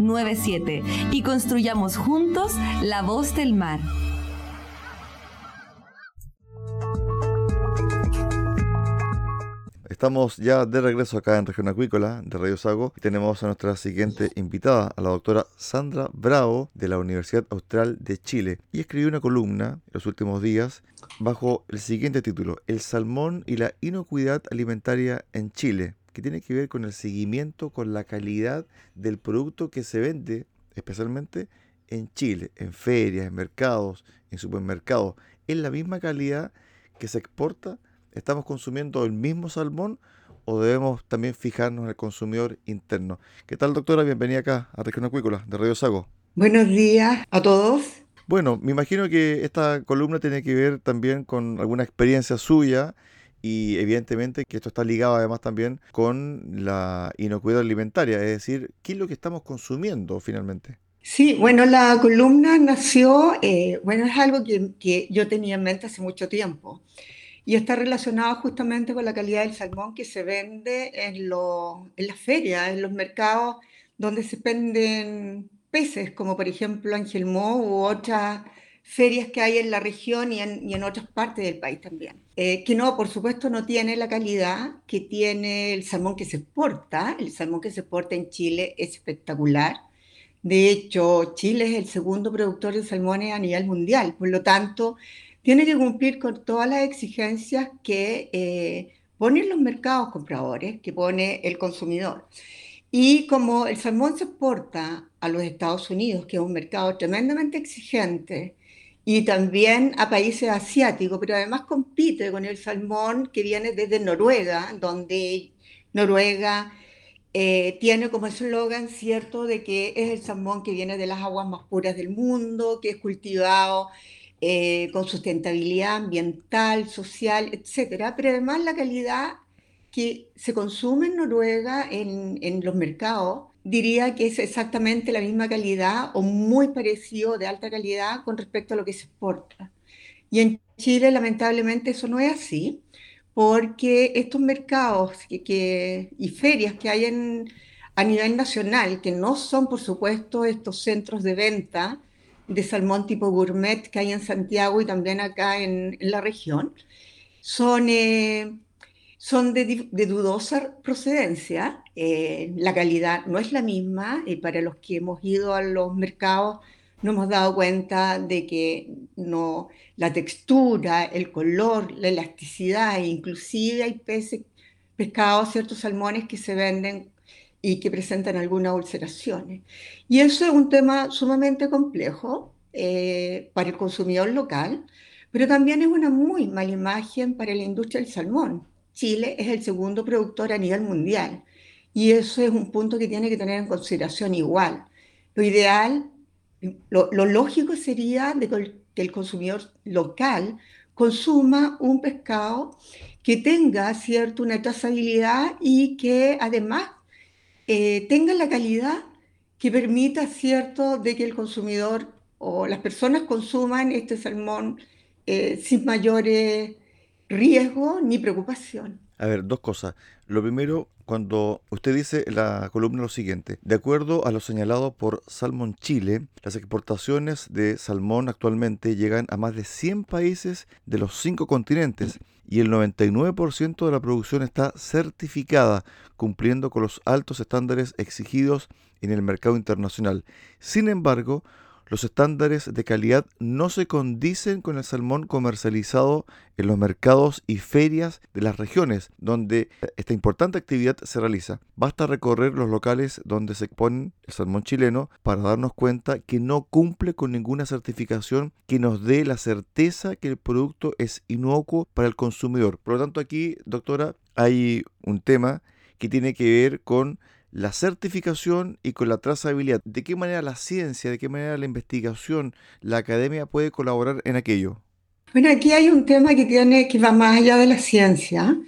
97 y construyamos juntos la voz del mar. Estamos ya de regreso acá en Región Acuícola de Radio Sago y tenemos a nuestra siguiente invitada, a la doctora Sandra Bravo de la Universidad Austral de Chile y escribió una columna en los últimos días bajo el siguiente título, El salmón y la inocuidad alimentaria en Chile, que tiene que ver con el seguimiento, con la calidad del producto que se vende, especialmente en Chile, en ferias, en mercados, en supermercados. ¿Es la misma calidad que se exporta? ¿Estamos consumiendo el mismo salmón o debemos también fijarnos en el consumidor interno? ¿Qué tal, doctora? Bienvenida acá a Región Acuícola de Radio Sago. Buenos días a todos. Bueno, me imagino que esta columna tiene que ver también con alguna experiencia suya y evidentemente que esto está ligado además también con la inocuidad alimentaria, es decir, ¿qué es lo que estamos consumiendo finalmente? Sí, bueno, la columna nació, eh, bueno, es algo que, que, yo tenía en mente hace mucho tiempo y está relacionado justamente con la calidad del salmón que se vende en, en las ferias, en los mercados donde se venden peces, como por ejemplo Angelmó u otras ferias que hay en la región y en, y en otras partes del país también. Eh, que no, por supuesto, no tiene la calidad que tiene el salmón que se exporta. El salmón que se exporta en Chile es espectacular. De hecho, Chile es el segundo productor de salmones a nivel mundial. Por lo tanto, tiene que cumplir con todas las exigencias que eh, ponen los mercados compradores, que pone el consumidor. Y como el salmón se exporta a los Estados Unidos, que es un mercado tremendamente exigente, y también a países asiáticos, pero además compite con el salmón que viene desde Noruega, donde Noruega eh, tiene como eslogan cierto de que es el salmón que viene de las aguas más puras del mundo, que es cultivado eh, con sustentabilidad ambiental, social, etcétera, pero además la calidad que se consume en Noruega en, en los mercados diría que es exactamente la misma calidad o muy parecido de alta calidad con respecto a lo que se exporta. Y en Chile, lamentablemente, eso no es así, porque estos mercados que, y ferias que hay en, a nivel nacional, que no son, por supuesto, estos centros de venta de salmón tipo gourmet que hay en Santiago y también acá en, la región, son... Eh, son de, dudosa procedencia, eh, la calidad no es la misma y para los que hemos ido a los mercados nos hemos dado cuenta de que no, la textura, el color, la elasticidad, inclusive hay pescados, ciertos salmones que se venden y que presentan algunas ulceraciones. Y eso es un tema sumamente complejo eh, para el consumidor local, pero también es una muy mala imagen para la industria del salmón. Chile es el segundo productor a nivel mundial y eso es un punto que tiene que tener en consideración igual. Lo ideal, lo, lógico sería de que el consumidor local consuma un pescado que tenga cierto una trazabilidad y que además eh, tenga la calidad que permita cierto de que el consumidor o las personas consuman este salmón eh, sin mayores riesgos ni preocupación. A ver, dos cosas. Lo primero, cuando usted dice en la columna lo siguiente, de acuerdo a lo señalado por Salmon Chile, las exportaciones de salmón actualmente llegan a más de 100 países de los cinco continentes y el 99% de la producción está certificada, cumpliendo con los altos estándares exigidos en el mercado internacional. Sin embargo, los estándares de calidad no se condicen con el salmón comercializado en los mercados y ferias de las regiones donde esta importante actividad se realiza. Basta recorrer los locales donde se expone el salmón chileno para darnos cuenta que no cumple con ninguna certificación que nos dé la certeza que el producto es inocuo para el consumidor. Por lo tanto, aquí, doctora, hay un tema que tiene que ver con la certificación y con la trazabilidad. ¿De qué manera la ciencia, de qué manera la investigación, la academia puede colaborar en aquello? Bueno, aquí hay un tema que, tiene, que va más allá de la ciencia.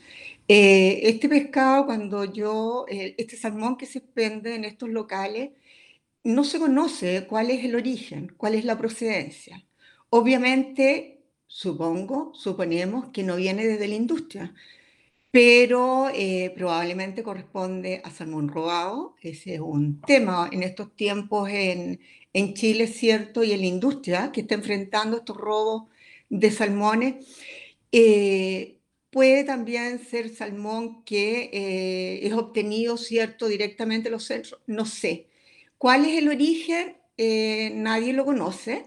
Eh, este pescado, cuando yo, eh, este salmón que se vende en estos locales, no se conoce cuál es el origen, cuál es la procedencia. Obviamente, supongo, suponemos que no viene desde la industria, pero eh, probablemente corresponde a salmón robado. Ese es un tema en estos tiempos en, en Chile, cierto, y en la industria que está enfrentando estos robos de salmones. Eh, puede también ser salmón que eh, es obtenido, cierto, directamente en los centros. No sé. ¿Cuál es el origen? nadie lo conoce,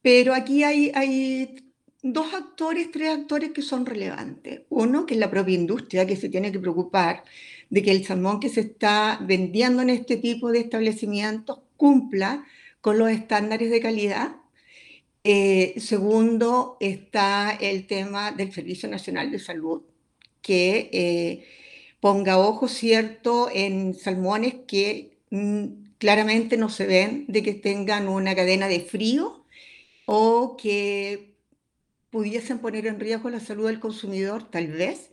pero aquí hay, hay dos actores, tres actores que son relevantes. Uno, que es la propia industria, que se tiene que preocupar de que el salmón que se está vendiendo en este tipo de establecimientos cumpla con los estándares de calidad. Eh, segundo, está el tema del Servicio Nacional de Salud, que eh, ponga ojo cierto en salmones que mm, claramente no se ven de que tengan una cadena de frío o que pudiesen poner en riesgo la salud del consumidor, tal vez.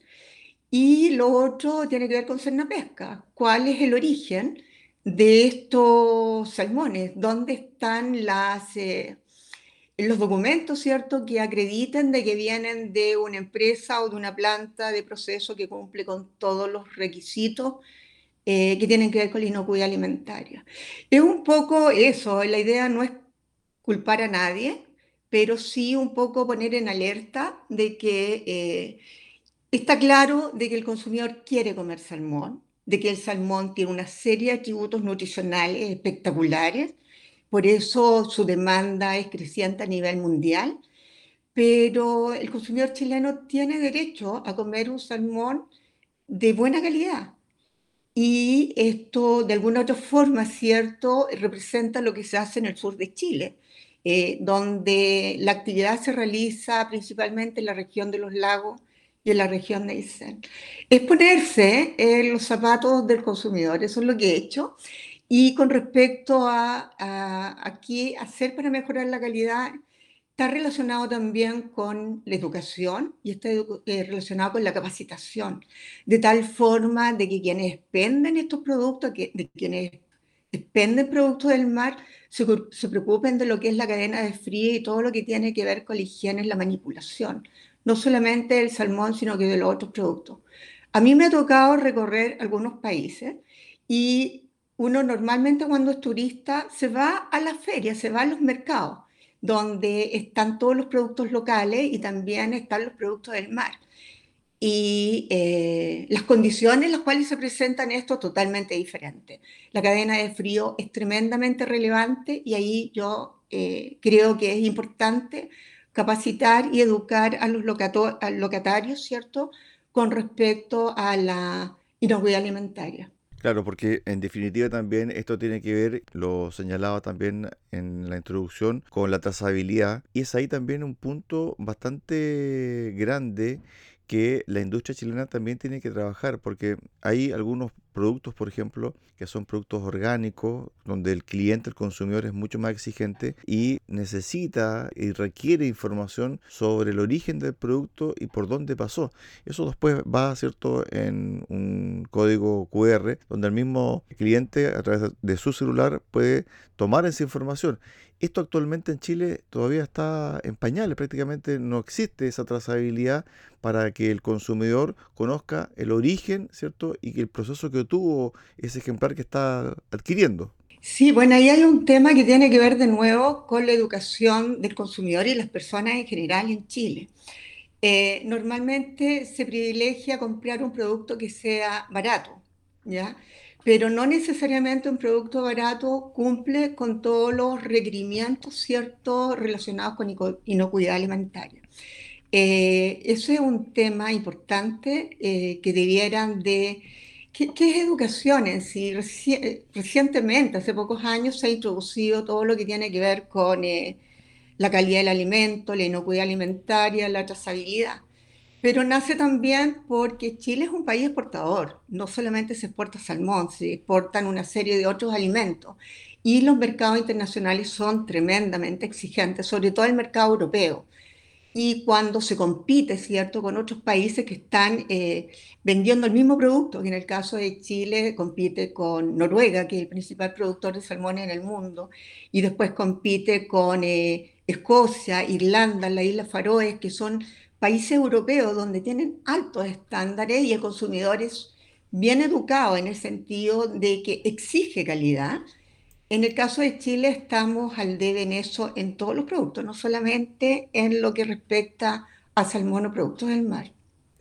Y lo otro tiene que ver con Pesca. ¿Cuál es el origen de estos salmones? ¿Dónde están eh, los documentos, cierto, que acrediten de que vienen de una empresa o de una planta de proceso que cumple con todos los requisitos eh, que tienen que ver con la inocuidad alimentaria? Es un poco eso, la idea no es culpar a nadie, pero sí un poco poner en alerta de que eh, está claro de que el consumidor quiere comer salmón, de que el salmón tiene una serie de atributos nutricionales espectaculares, por eso su demanda es creciente a nivel mundial, pero el consumidor chileno tiene derecho a comer un salmón de buena calidad. Y esto, de alguna otra forma, ¿cierto?, representa lo que se hace en el sur de Chile eh, donde la actividad se realiza principalmente en la región de los lagos y en la región de Aysén. Es ponerse en los zapatos del consumidor, eso es lo que he hecho. Y con respecto a, a, qué hacer para mejorar la calidad, está relacionado también con la educación y está eh, relacionado con la capacitación, de tal forma de que quienes venden estos productos, que, de quienes dependen productos del mar, se, se, preocupen de lo que es la cadena de frío y todo lo que tiene que ver con la higiene y la manipulación. No solamente el salmón, sino que de los otros productos. A mí me ha tocado recorrer algunos países y uno normalmente cuando es turista se va a las ferias, se va a los mercados, donde están todos los productos locales y también están los productos del mar. Y eh, las condiciones en las cuales se presentan esto totalmente diferentes. La cadena de frío es tremendamente relevante y ahí yo eh, creo que es importante capacitar y educar a los locatarios, ¿cierto?, con respecto a la inocuidad alimentaria. Claro, porque en definitiva también esto tiene que ver, lo señalaba también en la introducción, con la trazabilidad. Y es ahí también un punto bastante grande que la industria chilena también tiene que trabajar, porque hay algunos productos, por ejemplo, que son productos orgánicos, donde el cliente, el consumidor es mucho más exigente y necesita y requiere información sobre el origen del producto y por dónde pasó. Eso después va, ¿cierto?, en un código QR, donde el mismo cliente a través de su celular puede tomar esa información. Esto actualmente en Chile todavía está en pañales, prácticamente no existe esa trazabilidad para que el consumidor conozca el origen, ¿cierto? Y el proceso que tuvo ese ejemplar que está adquiriendo. Sí, bueno, ahí hay un tema que tiene que ver de nuevo con la educación del consumidor y las personas en general en Chile. Eh, normalmente se privilegia comprar un producto que sea barato, ¿ya? Pero no necesariamente un producto barato cumple con todos los requerimientos ciertos relacionados con inocuidad alimentaria. Eh, eso es un tema importante eh, que debieran de... ¿Qué, es educación en sí? recientemente, hace pocos años, se ha introducido todo lo que tiene que ver con eh, la calidad del alimento, la inocuidad alimentaria, la trazabilidad. Pero nace también porque Chile es un país exportador. No solamente se exporta salmón, se exportan una serie de otros alimentos. Y los mercados internacionales son tremendamente exigentes, sobre todo el mercado europeo. Y cuando se compite, ¿cierto?, con otros países que están eh, vendiendo el mismo producto, que en el caso de Chile compite con Noruega, que es el principal productor de salmón en el mundo, y después compite con eh, Escocia, Irlanda, las Islas Faroes, que son países europeos donde tienen altos estándares y el consumidor es bien educado en el sentido de que exige calidad. En el caso de Chile estamos al debe en eso en todos los productos, no solamente en lo que respecta a salmón o productos del mar.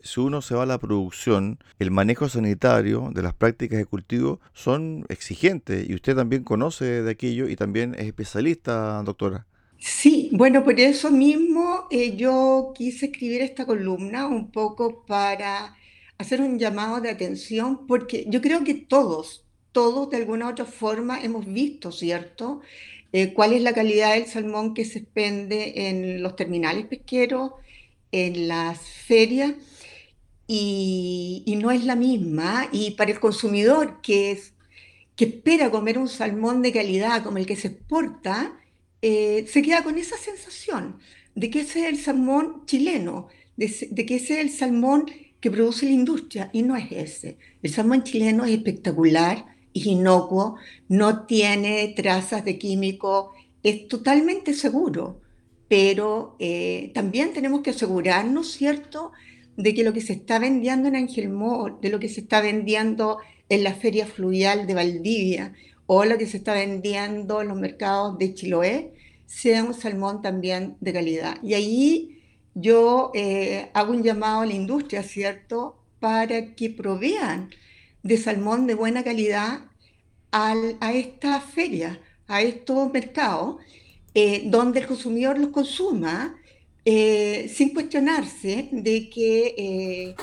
Si uno se va a la producción, el manejo sanitario de las prácticas de cultivo son exigentes y usted también conoce de aquello y también es especialista, doctora. Sí, bueno, por eso mismo eh, yo quise escribir esta columna un poco para hacer un llamado de atención, porque yo creo que todos, todos de alguna u otra forma hemos visto, ¿cierto? Eh, cuál es la calidad del salmón que se expende en los terminales pesqueros, en las ferias, y, y no es la misma. Y para el consumidor que, es, que espera comer un salmón de calidad como el que se exporta, eh, se queda con esa sensación de que ese es el salmón chileno, de, que ese es el salmón que produce la industria, y no es ese. El salmón chileno es espectacular, es inocuo, no tiene trazas de químico, es totalmente seguro, pero eh, también tenemos que asegurarnos, ¿cierto?, de que lo que se está vendiendo en Angelmó, de lo que se está vendiendo en la feria fluvial de Valdivia, o lo que se está vendiendo en los mercados de Chiloé sea un salmón también de calidad. Y ahí yo eh, hago un llamado a la industria, ¿cierto?, para que provean de salmón de buena calidad a esta feria, a estos mercados, eh, donde el consumidor los consuma eh, sin cuestionarse de que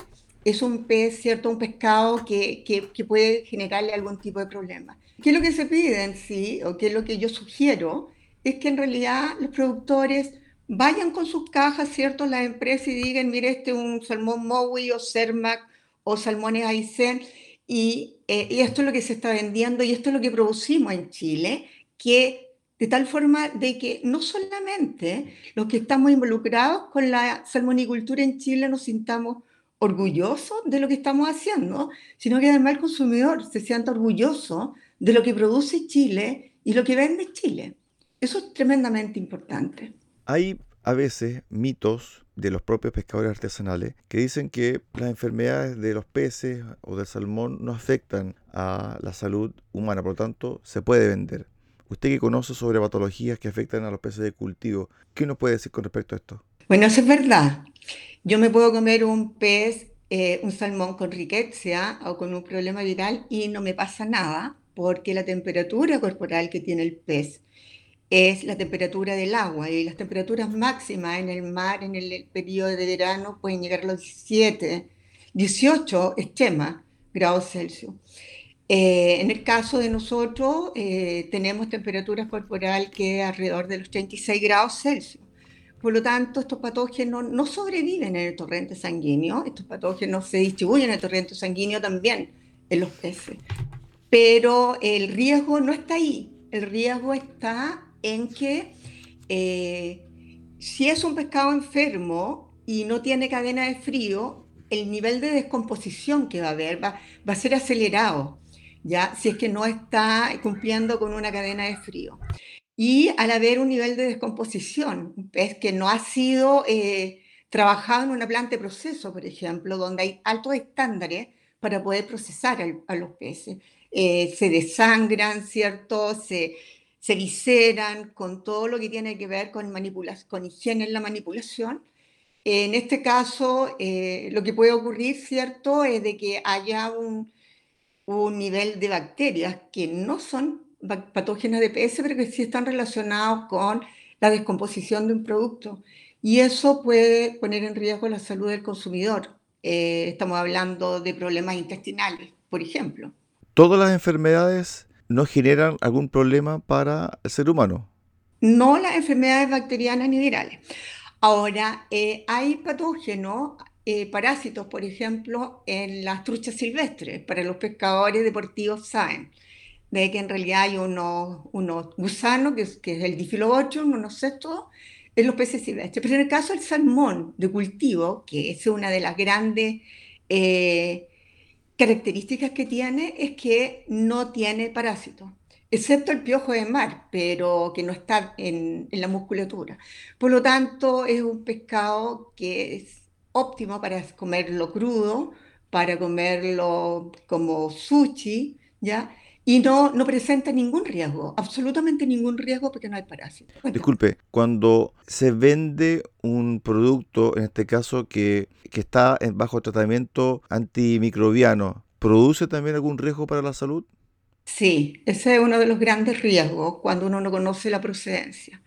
es un pez, ¿cierto? Un pescado que, que, puede generarle algún tipo de problema. ¿Qué es lo que se pide en sí, o qué es lo que yo sugiero? Es que en realidad los productores vayan con sus cajas, ¿cierto? Las empresas y digan, mire, este es un salmón Mowi o Cermac o salmones Aysén, y, eh, y esto es lo que se está vendiendo y esto es lo que producimos en Chile, que de tal forma de que no solamente los que estamos involucrados con la salmonicultura en Chile nos sintamos orgulloso de lo que estamos haciendo, sino que además el consumidor se sienta orgulloso de lo que produce Chile y lo que vende Chile. Eso es tremendamente importante. Hay a veces mitos de los propios pescadores artesanales que dicen que las enfermedades de los peces o del salmón no afectan a la salud humana, por lo tanto se puede vender. Usted que conoce sobre patologías que afectan a los peces de cultivo, ¿qué nos puede decir con respecto a esto? Bueno, eso es verdad. Yo me puedo comer un pez eh, un salmón con riqueza o con un problema viral y no me pasa nada porque la temperatura corporal que tiene el pez es la temperatura del agua y las temperaturas máximas en el mar en el periodo de verano pueden llegar a los 17, 18 extremas grados Celsius. Eh, en el caso de nosotros, eh, tenemos temperatura corporal que alrededor de los 36 grados Celsius. Por lo tanto, estos patógenos no sobreviven en el torrente sanguíneo, estos patógenos se distribuyen en el torrente sanguíneo también en los peces. Pero el riesgo no está ahí, el riesgo está en que eh, si es un pescado enfermo y no tiene cadena de frío, el nivel de descomposición que va a haber va, va a ser acelerado, ¿ya? si es que no está cumpliendo con una cadena de frío. Y al haber un nivel de descomposición, un pez que no ha sido eh, trabajado en una planta de proceso, por ejemplo, donde hay altos estándares para poder procesar a, los peces, eh, se desangran, ¿cierto? Se, se visceran con todo lo que tiene que ver con, con higiene en la manipulación. En este caso, eh, lo que puede ocurrir, ¿cierto?, es de que haya un, un nivel de bacterias que no son patógenas de PS, pero que sí están relacionados con la descomposición de un producto. Y eso puede poner en riesgo la salud del consumidor. Eh, estamos hablando de problemas intestinales, por ejemplo. ¿Todas las enfermedades no generan algún problema para el ser humano? No las enfermedades bacterianas ni virales. Ahora, eh, hay patógenos, eh, parásitos, por ejemplo, en las truchas silvestres. Para los pescadores deportivos saben de que en realidad hay unos, unos gusanos, que es, que es el difilobochum, unos cestos, en los peces silvestres. Pero en el caso del salmón de cultivo, que es una de las grandes eh, características que tiene, es que no tiene parásitos, excepto el piojo de mar, pero que no está en, en la musculatura. Por lo tanto, es un pescado que es óptimo para comerlo crudo, para comerlo como sushi, ¿ya? Y no, no presenta ningún riesgo, absolutamente ningún riesgo porque no hay parásitos. Disculpe, cuando se vende un producto, en este caso que, que está bajo tratamiento antimicrobiano, ¿produce también algún riesgo para la salud? Sí, ese es uno de los grandes riesgos cuando uno no conoce la procedencia,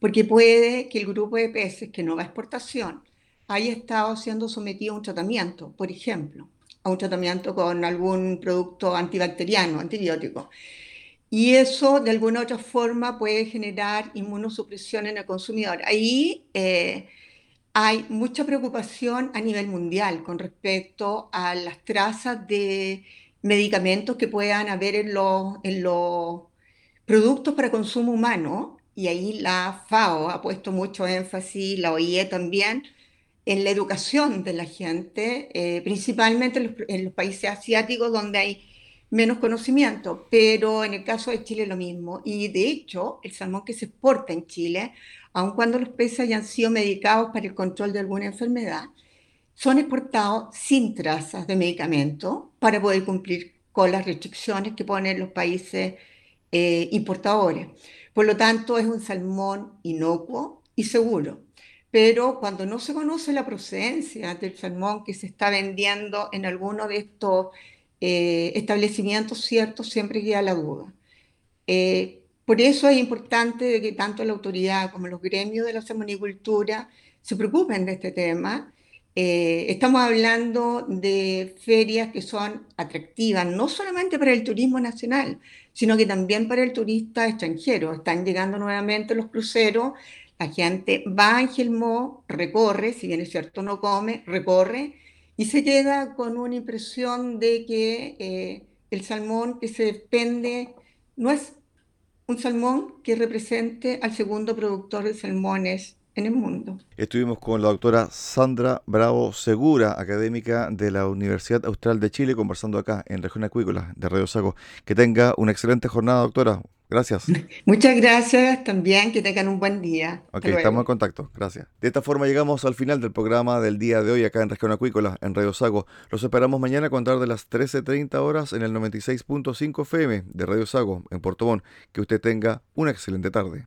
porque puede que el grupo de peces que no va a exportación haya estado siendo sometido a un tratamiento, por ejemplo a un tratamiento con algún producto antibacteriano, antibiótico. Y eso de alguna u otra forma puede generar inmunosupresión en el consumidor. Ahí eh, hay mucha preocupación a nivel mundial con respecto a las trazas de medicamentos que puedan haber en los, en los productos para consumo humano. Y ahí la FAO ha puesto mucho énfasis, la OIE también, en la educación de la gente, eh, principalmente en los, países asiáticos donde hay menos conocimiento, pero en el caso de Chile lo mismo. Y de hecho, el salmón que se exporta en Chile, aun cuando los peces hayan sido medicados para el control de alguna enfermedad, son exportados sin trazas de medicamento para poder cumplir con las restricciones que ponen los países eh, importadores. Por lo tanto, es un salmón inocuo y seguro pero cuando no se conoce la procedencia del salmón que se está vendiendo en alguno de estos eh, establecimientos ciertos, siempre queda la duda. Eh, por eso es importante que tanto la autoridad como los gremios de la salmonicultura se preocupen de este tema. Eh, estamos hablando de ferias que son atractivas, no solamente para el turismo nacional, sino que también para el turista extranjero. Están llegando nuevamente los cruceros la gente va a Angelmó, recorre, si bien es cierto no come, recorre y se queda con una impresión de que eh, el salmón que se depende no es un salmón que represente al segundo productor de salmones en el mundo. Estuvimos con la doctora Sandra Bravo Segura, académica de la Universidad Austral de Chile, conversando acá en Región Acuícola de Radio Sago. Que tenga una excelente jornada, doctora. Gracias. Muchas gracias también, que tengan un buen día. Ok, estamos en contacto, gracias. De esta forma llegamos al final del programa del día de hoy acá en Región Acuícola, en Radio Sago. Los esperamos mañana a contar de las 13.30 horas en el 96.5 FM de Radio Sago, en Puerto Montt. Que usted tenga una excelente tarde.